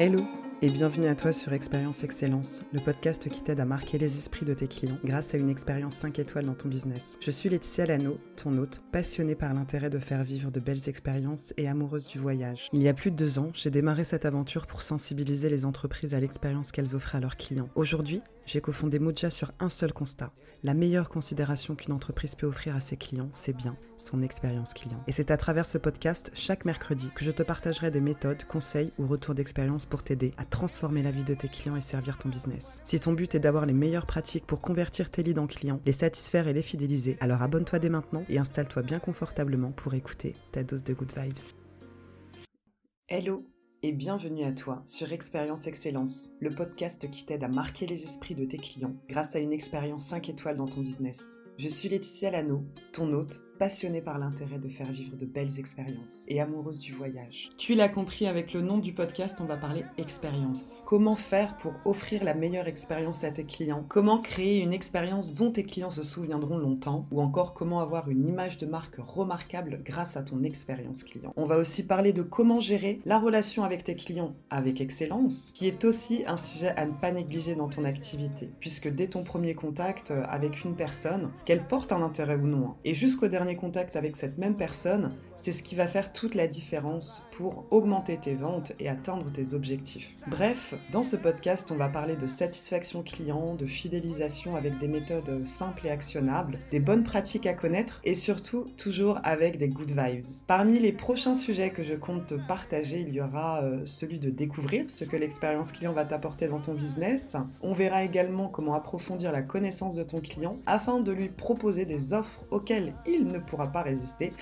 Hello et bienvenue à toi sur Expérience Excellence, le podcast qui t'aide à marquer les esprits de tes clients grâce à une expérience 5 étoiles dans ton business. Je suis Laetitia Lano, ton hôte, passionnée par l'intérêt de faire vivre de belles expériences et amoureuse du voyage. Il y a plus de deux ans, j'ai démarré cette aventure pour sensibiliser les entreprises à l'expérience qu'elles offrent à leurs clients. Aujourd'hui, j'ai cofondé Moja sur un seul constat. La meilleure considération qu'une entreprise peut offrir à ses clients, c'est bien son expérience client. Et c'est à travers ce podcast, chaque mercredi, que je te partagerai des méthodes, conseils ou retours d'expérience pour t'aider à transformer la vie de tes clients et servir ton business. Si ton but est d'avoir les meilleures pratiques pour convertir tes leads en clients, les satisfaire et les fidéliser, alors abonne-toi dès maintenant et installe-toi bien confortablement pour écouter ta dose de good vibes. Hello et bienvenue à toi sur Expérience Excellence, le podcast qui t'aide à marquer les esprits de tes clients grâce à une expérience 5 étoiles dans ton business. Je suis Laetitia Lano, ton hôte passionnée par l'intérêt de faire vivre de belles expériences et amoureuse du voyage. Tu l'as compris avec le nom du podcast, on va parler expérience. Comment faire pour offrir la meilleure expérience à tes clients? Comment créer une expérience dont tes clients se souviendront longtemps? Ou encore comment avoir une image de marque remarquable grâce à ton expérience client? On va aussi parler de comment gérer la relation avec tes clients avec excellence, qui est aussi un sujet à ne pas négliger dans ton activité, puisque dès ton premier contact euh, avec une personne, qu'elle porte un intérêt ou non, hein, et jusqu'au dernier contact avec cette même personne, c'est ce qui va faire toute la différence pour augmenter tes ventes et atteindre tes objectifs. Bref, dans ce podcast, on va parler de satisfaction client, de fidélisation avec des méthodes simples et actionnables, des bonnes pratiques à connaître et surtout toujours avec des good vibes. Parmi les prochains sujets que je compte te partager, il y aura euh, celui de découvrir ce que l'expérience client va t'apporter dans ton business. On verra également comment approfondir la connaissance de ton client afin de lui proposer des offres auxquelles il ne pourra pas résister.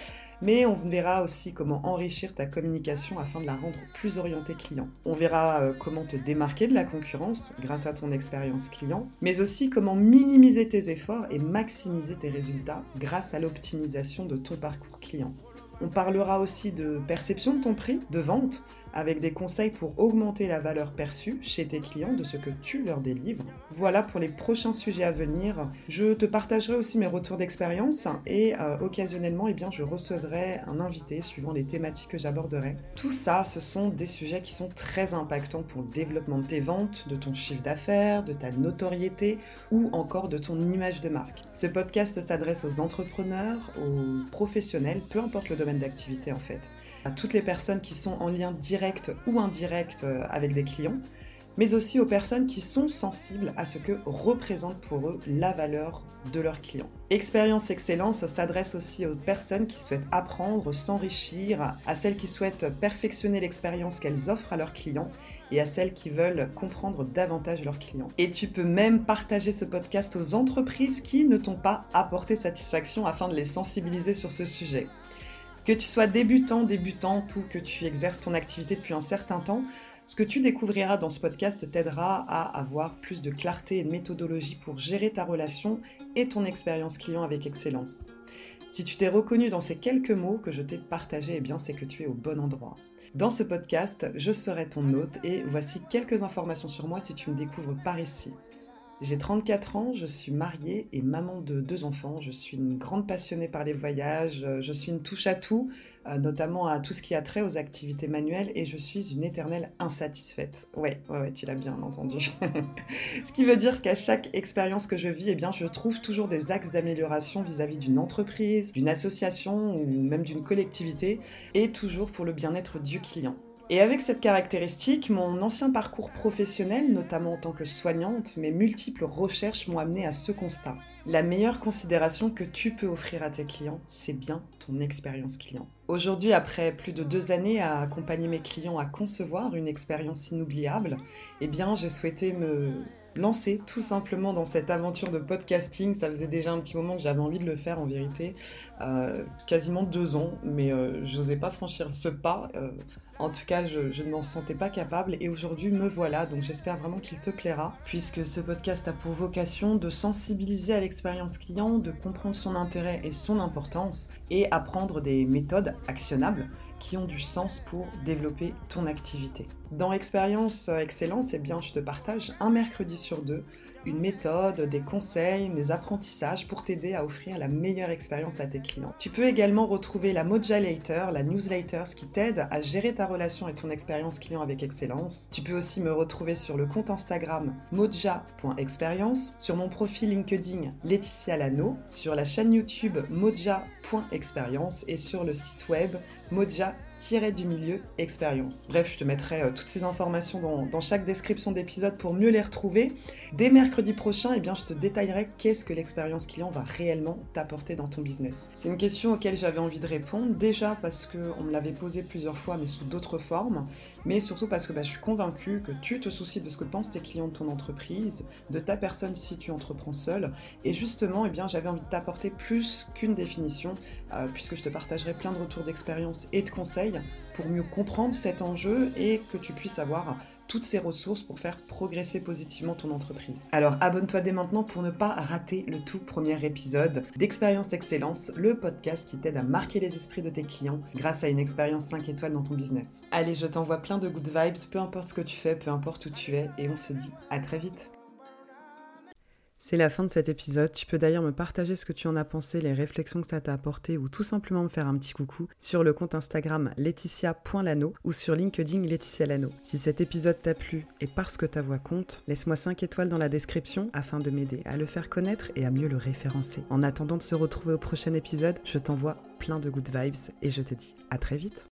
Mais on verra aussi comment enrichir ta communication afin de la rendre plus orientée client. On verra euh, comment te démarquer de la concurrence grâce à ton expérience client, mais aussi comment minimiser tes efforts et maximiser tes résultats grâce à l'optimisation de ton parcours client. On parlera aussi de perception de ton prix, de vente, avec des conseils pour augmenter la valeur perçue chez tes clients de ce que tu leur délivres. Voilà pour les prochains sujets à venir. Je te partagerai aussi mes retours d'expérience et euh, occasionnellement, eh je recevrai un invité suivant les thématiques que j'aborderai. Tout ça, ce sont des sujets qui sont très impactants pour le développement de tes ventes, de ton chiffre d'affaires, de ta notoriété ou encore de ton image de marque. Ce podcast s'adresse aux entrepreneurs, aux professionnels, peu importe le domaine d'activité en fait à toutes les personnes qui sont en lien direct ou indirect euh, avec des clients, mais aussi aux personnes qui sont sensibles à ce que représente pour eux la valeur de leurs clients. Expérience Excellence s'adresse aussi aux personnes qui souhaitent apprendre, s'enrichir, à celles qui souhaitent perfectionner l'expérience qu'elles offrent à leurs clients et à celles qui veulent comprendre davantage leurs clients. Et tu peux même partager ce podcast aux entreprises qui ne t'ont pas apporté satisfaction afin de les sensibiliser sur ce sujet. Que tu sois débutant, débutante ou que tu exerces ton activité depuis un certain temps, ce que tu découvriras dans ce podcast t'aidera à avoir plus de clarté et de méthodologie pour gérer ta relation et ton expérience client avec excellence. Si tu t'es reconnu dans ces quelques mots que je t'ai partagés, eh bien c'est que tu es au bon endroit. Dans ce podcast, je serai ton hôte et voici quelques informations sur moi si tu me découvres par ici. J'ai 34 ans, je suis mariée et maman de deux enfants. Je suis une grande passionnée par les voyages, euh, je suis une touche à tout, euh, notamment à tout ce qui a trait aux activités manuelles et je suis une éternelle insatisfaite. Ouais, ouais, tu l'as bien entendu. ce qui veut dire qu'à chaque expérience que je vis, eh bien, je trouve toujours des axes d'amélioration vis-à-vis d'une entreprise, d'une association ou même d'une collectivité et toujours pour le bien-être du client. Et avec cette caractéristique, mon ancien parcours professionnel, notamment en tant que soignante, mes multiples recherches m'ont amené à ce constat. La meilleure considération que tu peux offrir à tes clients, c'est bien ton expérience client. Aujourd'hui, après plus de deux années à accompagner mes clients à concevoir une expérience inoubliable, eh bien, j'ai souhaité me lancer tout simplement dans cette aventure de podcasting. Ça faisait déjà un petit moment que j'avais envie de le faire en vérité, euh, quasiment deux ans, mais euh, je n'osais pas franchir ce pas. Euh, en tout cas, je, ne m'en sentais pas capable et aujourd'hui me voilà, donc j'espère vraiment qu'il te plaira, puisque ce podcast a pour vocation de sensibiliser à l'expérience client, de comprendre son intérêt et son importance et apprendre des méthodes actionnables qui ont du sens pour développer ton activité. Dans Expérience Excellence, eh bien, je te partage un mercredi sur deux une méthode, des conseils, des apprentissages pour t'aider à offrir la meilleure expérience à tes clients. Tu peux également retrouver la Moja Later, la newsletter, qui t'aide à gérer ta relation et ton expérience client avec excellence. Tu peux aussi me retrouver sur le compte Instagram moja.experience, sur mon profil LinkedIn Laetitia Lano, sur la chaîne YouTube moja.experience et sur le site web moja du milieu expérience. Bref, je te mettrai euh, toutes ces informations dans, chaque description d'épisode pour mieux les retrouver. Dès mercredi prochain, eh bien, je te détaillerai qu'est-ce que l'expérience client va réellement t'apporter dans ton business. C'est une question auquel j'avais envie de répondre, déjà parce qu'on me l'avait posée plusieurs fois, mais sous d'autres formes, mais surtout parce que bah, je suis convaincue que tu te soucies de ce que pensent tes clients de ton entreprise, de ta personne si tu entreprends seul, et justement, eh bien, j'avais envie de t'apporter plus qu'une définition, euh, puisque je te partagerai plein de retours d'expérience et de pour mieux comprendre cet enjeu et que tu puisses avoir toutes ces ressources pour faire progresser positivement ton entreprise. Alors abonne-toi dès maintenant pour ne pas rater le tout premier épisode d'Expérience Excellence, le podcast qui t'aide à marquer les esprits de tes clients grâce à une expérience 5 étoiles dans ton business. Allez, je t'envoie plein de good vibes, peu importe ce que tu fais, peu importe où tu es, et on se dit à très vite. C'est la fin de cet épisode. Tu peux d'ailleurs me partager ce que tu en as pensé, les réflexions que ça t'a apporté ou tout simplement me faire un petit coucou sur le compte Instagram laetitia.lano ou sur LinkedIn Laetitia Lano. Si cet épisode t'a plu et parce que ta voix compte, laisse-moi 5 étoiles dans la description afin de m'aider à le faire connaître et à mieux le référencer. En attendant de se retrouver au prochain épisode, je t'envoie plein de good vibes et je te dis à très vite.